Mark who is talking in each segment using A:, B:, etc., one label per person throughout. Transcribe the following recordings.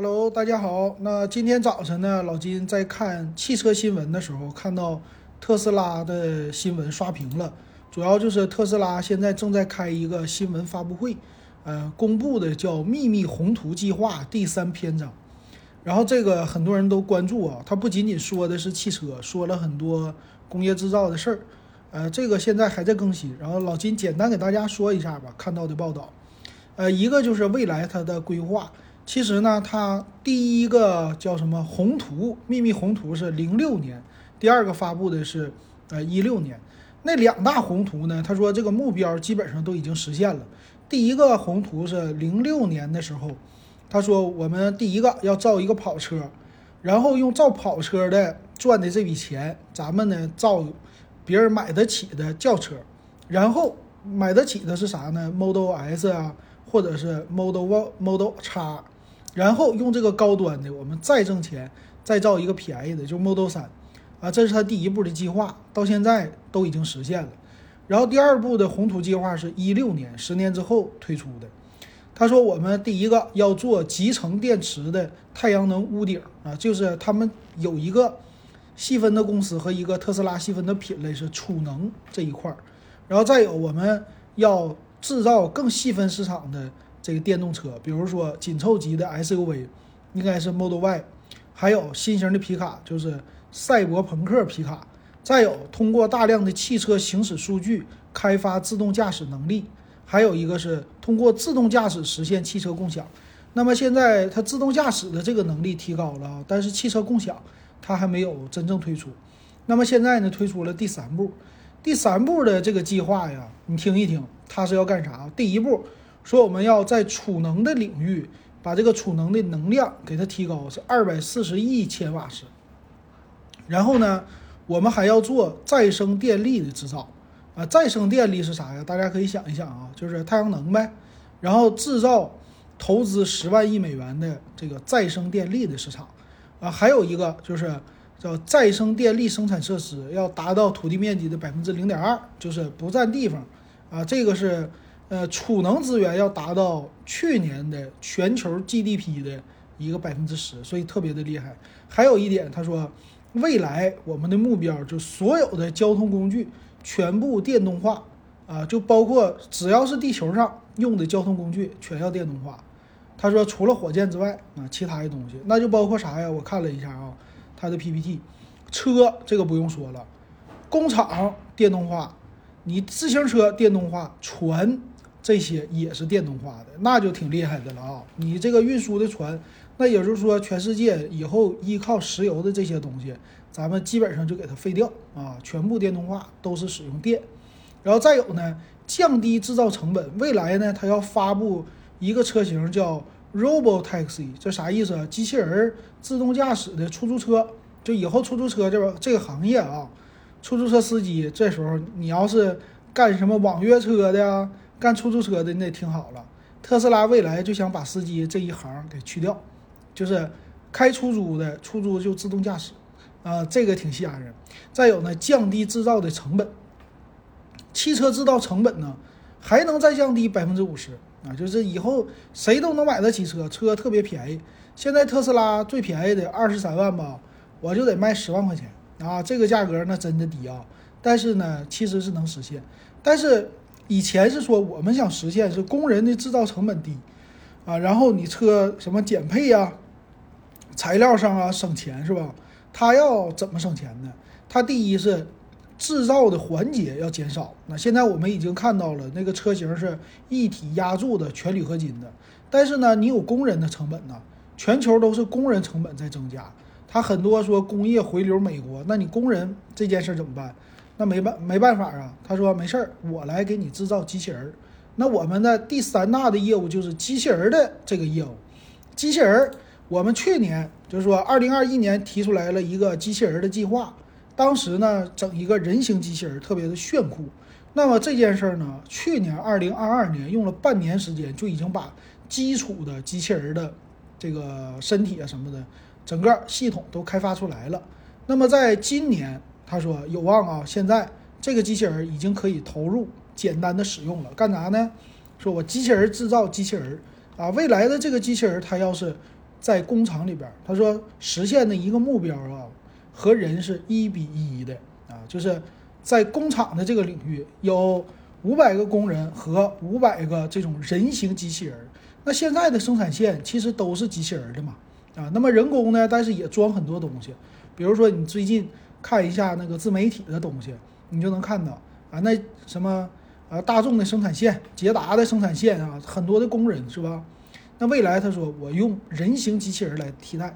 A: Hello，大家好。那今天早晨呢，老金在看汽车新闻的时候，看到特斯拉的新闻刷屏了。主要就是特斯拉现在正在开一个新闻发布会，呃，公布的叫“秘密宏图计划”第三篇章。然后这个很多人都关注啊，它不仅仅说的是汽车，说了很多工业制造的事儿。呃，这个现在还在更新。然后老金简单给大家说一下吧，看到的报道。呃，一个就是未来它的规划。其实呢，它第一个叫什么宏图秘密宏图是零六年，第二个发布的是呃一六年。那两大宏图呢，他说这个目标基本上都已经实现了。第一个宏图是零六年的时候，他说我们第一个要造一个跑车，然后用造跑车的赚的这笔钱，咱们呢造别人买得起的轿车，然后买得起的是啥呢？Model S 啊，或者是 Model Model X。然后用这个高端的，我们再挣钱，再造一个便宜的，就 Model 三，啊，这是他第一步的计划，到现在都已经实现了。然后第二步的宏图计划是一六年，十年之后推出的。他说我们第一个要做集成电池的太阳能屋顶啊，就是他们有一个细分的公司和一个特斯拉细分的品类是储能这一块儿。然后再有我们要制造更细分市场的。这个电动车，比如说紧凑级的 SUV，应该是 Model Y，还有新型的皮卡，就是赛博朋克皮卡。再有，通过大量的汽车行驶数据开发自动驾驶能力，还有一个是通过自动驾驶实现汽车共享。那么现在它自动驾驶的这个能力提高了，但是汽车共享它还没有真正推出。那么现在呢，推出了第三步，第三步的这个计划呀，你听一听，它是要干啥？第一步。说我们要在储能的领域把这个储能的能量给它提高，是二百四十亿千瓦时。然后呢，我们还要做再生电力的制造啊，再生电力是啥呀？大家可以想一想啊，就是太阳能呗。然后制造投资十万亿美元的这个再生电力的市场啊，还有一个就是叫再生电力生产设施要达到土地面积的百分之零点二，就是不占地方啊，这个是。呃，储能资源要达到去年的全球 GDP 的一个百分之十，所以特别的厉害。还有一点，他说，未来我们的目标就所有的交通工具全部电动化啊，就包括只要是地球上用的交通工具全要电动化。他说，除了火箭之外啊，其他的东西那就包括啥呀？我看了一下啊，他的 PPT，车这个不用说了，工厂电动化，你自行车电动化，船。这些也是电动化的，那就挺厉害的了啊！你这个运输的船，那也就是说，全世界以后依靠石油的这些东西，咱们基本上就给它废掉啊，全部电动化，都是使用电。然后再有呢，降低制造成本。未来呢，它要发布一个车型叫 Robo Taxi，这啥意思？机器人自动驾驶的出租车。就以后出租车这这个行业啊，出租车司机这时候你要是干什么网约车的呀？干出租车的那挺好了，特斯拉未来就想把司机这一行给去掉，就是开出租的，出租就自动驾驶，啊，这个挺吓人。再有呢，降低制造的成本，汽车制造成本呢还能再降低百分之五十啊，就是以后谁都能买得起车，车特别便宜。现在特斯拉最便宜的二十三万吧，我就得卖十万块钱啊，这个价格那真的低啊。但是呢，其实是能实现，但是。以前是说我们想实现是工人的制造成本低，啊，然后你车什么减配呀，材料上啊省钱是吧？他要怎么省钱呢？他第一是制造的环节要减少。那现在我们已经看到了那个车型是一体压铸的全铝合金的，但是呢，你有工人的成本呢，全球都是工人成本在增加。他很多说工业回流美国，那你工人这件事怎么办？那没办没办法啊，他说没事儿，我来给你制造机器人。那我们的第三大的业务就是机器人的这个业务。机器人儿，我们去年就是说二零二一年提出来了一个机器人的计划，当时呢整一个人形机器人特别的炫酷。那么这件事儿呢，去年二零二二年用了半年时间就已经把基础的机器人的这个身体啊什么的整个系统都开发出来了。那么在今年。他说有望啊，现在这个机器人已经可以投入简单的使用了。干啥呢？说我机器人制造机器人啊，未来的这个机器人它要是在工厂里边，他说实现的一个目标啊，和人是一比一的啊，就是在工厂的这个领域有五百个工人和五百个这种人形机器人。那现在的生产线其实都是机器人的嘛啊，那么人工呢，但是也装很多东西，比如说你最近看一下那个自媒体的东西，你就能看到啊，那什么啊大众的生产线、捷达的生产线啊，很多的工人是吧？那未来他说我用人形机器人来替代，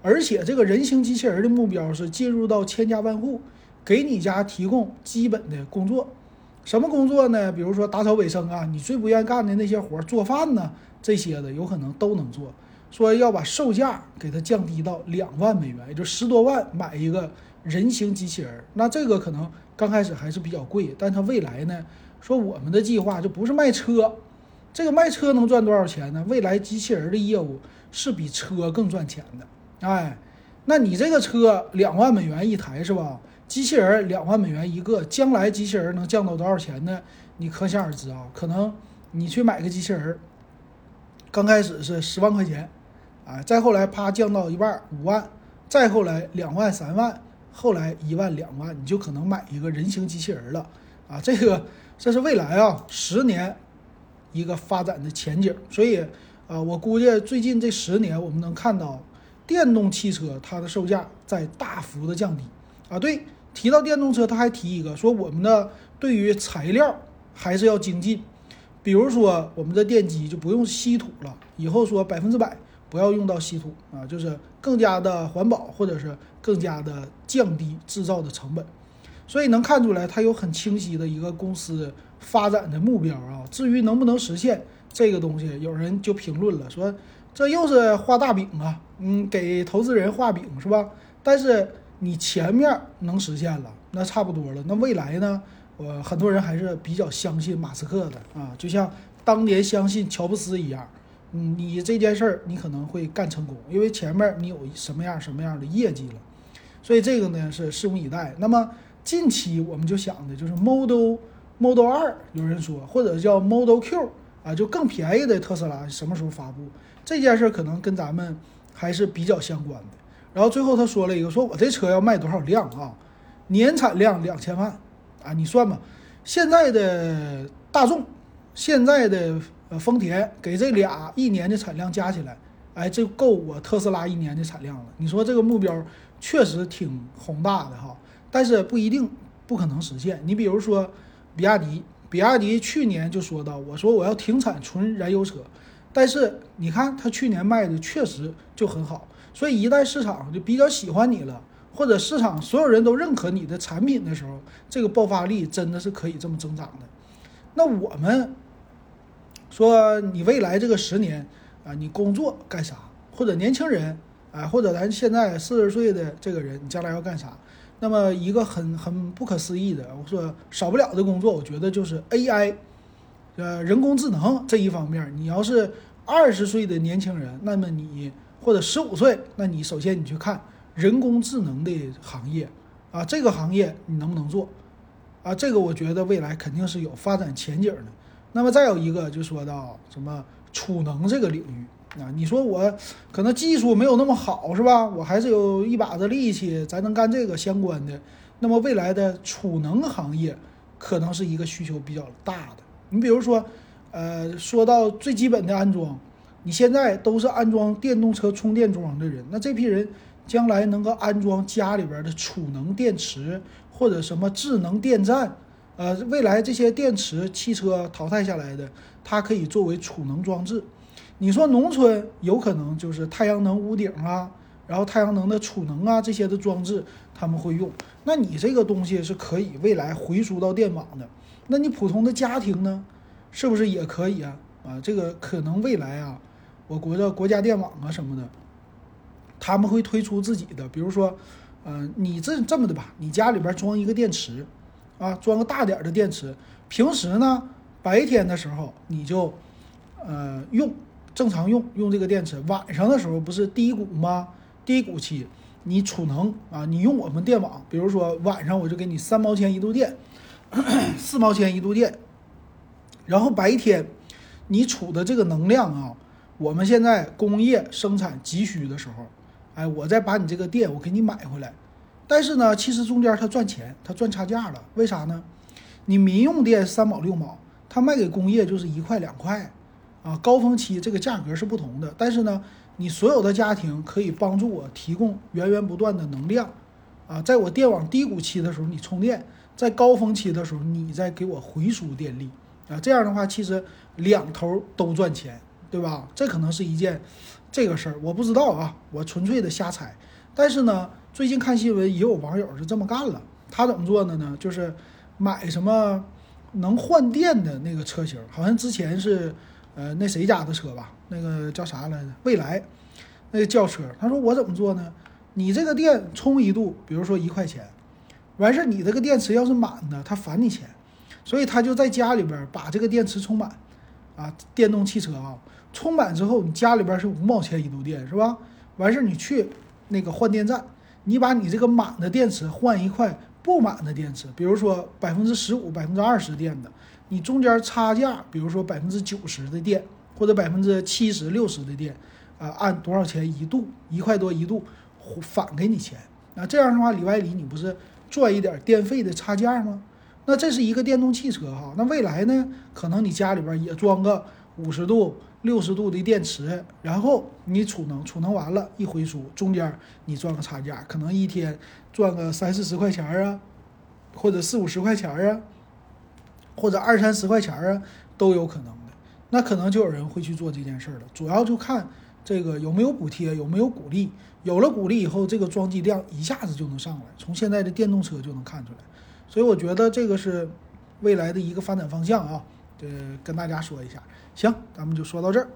A: 而且这个人形机器人的目标是进入到千家万户，给你家提供基本的工作。什么工作呢？比如说打扫卫生啊，你最不愿意干的那些活，做饭呢这些的有可能都能做。说要把售价给它降低到两万美元，也就十多万买一个人形机器人。那这个可能刚开始还是比较贵，但它未来呢，说我们的计划就不是卖车。这个卖车能赚多少钱呢？未来机器人的业务是比车更赚钱的。哎，那你这个车两万美元一台是吧？机器人两万美元一个，将来机器人能降到多少钱呢？你可想而知啊。可能你去买个机器人，刚开始是十万块钱，啊，再后来啪降到一半五万，再后来两万三万，后来一万两万，你就可能买一个人形机器人了。啊，这个这是未来啊，十年。一个发展的前景，所以，啊，我估计最近这十年，我们能看到电动汽车它的售价在大幅的降低。啊，对，提到电动车，他还提一个说，我们的对于材料还是要精进，比如说我们的电机就不用稀土了，以后说百分之百不要用到稀土啊，就是更加的环保，或者是更加的降低制造的成本。所以能看出来，它有很清晰的一个公司发展的目标啊。至于能不能实现这个东西，有人就评论了，说这又是画大饼啊，嗯，给投资人画饼是吧？但是你前面能实现了，那差不多了。那未来呢？我很多人还是比较相信马斯克的啊，就像当年相信乔布斯一样。嗯，你这件事儿你可能会干成功，因为前面你有什么样什么样的业绩了。所以这个呢是拭目以待。那么。近期我们就想的就是 Model Model 二，有人说或者叫 Model Q 啊，就更便宜的特斯拉什么时候发布？这件事儿可能跟咱们还是比较相关的。然后最后他说了一个，说我这车要卖多少辆啊？年产量两千万啊，你算吧。现在的大众，现在的呃丰田给这俩一年的产量加起来，哎，这够我特斯拉一年的产量了。你说这个目标确实挺宏大的哈。但是不一定不可能实现。你比如说，比亚迪，比亚迪去年就说到，我说我要停产纯燃油车，但是你看它去年卖的确实就很好。所以一旦市场就比较喜欢你了，或者市场所有人都认可你的产品的时候，这个爆发力真的是可以这么增长的。那我们说，你未来这个十年啊，你工作干啥？或者年轻人啊，或者咱现在四十岁的这个人，你将来要干啥？那么一个很很不可思议的，我说少不了的工作，我觉得就是 AI，呃，人工智能这一方面。你要是二十岁的年轻人，那么你或者十五岁，那你首先你去看人工智能的行业啊，这个行业你能不能做啊？这个我觉得未来肯定是有发展前景的。那么再有一个就说到什么储能这个领域。啊，你说我可能技术没有那么好，是吧？我还是有一把子力气，咱能干这个相关的。那么未来的储能行业可能是一个需求比较大的。你比如说，呃，说到最基本的安装，你现在都是安装电动车充电桩的人，那这批人将来能够安装家里边的储能电池或者什么智能电站，呃，未来这些电池汽车淘汰下来的，它可以作为储能装置。你说农村有可能就是太阳能屋顶啊，然后太阳能的储能啊这些的装置他们会用，那你这个东西是可以未来回输到电网的，那你普通的家庭呢，是不是也可以啊？啊，这个可能未来啊，我国的国家电网啊什么的，他们会推出自己的，比如说，嗯，你这这么的吧，你家里边装一个电池，啊，装个大点的电池，平时呢白天的时候你就，呃用。正常用用这个电池，晚上的时候不是低谷吗？低谷期你储能啊，你用我们电网，比如说晚上我就给你三毛钱一度电，四毛钱一度电，然后白天你储的这个能量啊，我们现在工业生产急需的时候，哎，我再把你这个电我给你买回来。但是呢，其实中间它赚钱，它赚差价了。为啥呢？你民用电三毛六毛，它卖给工业就是一块两块，啊，高峰期这个价格是不同的。但是呢，你所有的家庭可以帮助我提供源源不断的能量，啊，在我电网低谷期的时候你充电，在高峰期的时候你再给我回输电力，啊，这样的话其实两头都赚钱，对吧？这可能是一件这个事儿，我不知道啊，我纯粹的瞎猜。但是呢。最近看新闻，也有网友是这么干了。他怎么做的呢？就是买什么能换电的那个车型，好像之前是呃那谁家的车吧，那个叫啥来着？蔚来那个轿车。他说我怎么做呢？你这个电充一度，比如说一块钱，完事儿你这个电池要是满的，他返你钱。所以他就在家里边把这个电池充满啊，电动汽车啊，充满之后你家里边是五毛钱一度电是吧？完事儿你去那个换电站。你把你这个满的电池换一块不满的电池，比如说百分之十五、百分之二十电的，你中间差价，比如说百分之九十的电或者百分之七十六十的电，啊，按多少钱一度，一块多一度返给你钱。那这样的话里外里你不是赚一点电费的差价吗？那这是一个电动汽车哈。那未来呢？可能你家里边也装个五十度。六十度的电池，然后你储能，储能完了，一回输，中间你赚个差价，可能一天赚个三四十块钱啊，或者四五十块钱啊，或者二三十块钱啊，都有可能的。那可能就有人会去做这件事了。主要就看这个有没有补贴，有没有鼓励。有了鼓励以后，这个装机量一下子就能上来，从现在的电动车就能看出来。所以我觉得这个是未来的一个发展方向啊。呃，跟大家说一下，行，咱们就说到这儿。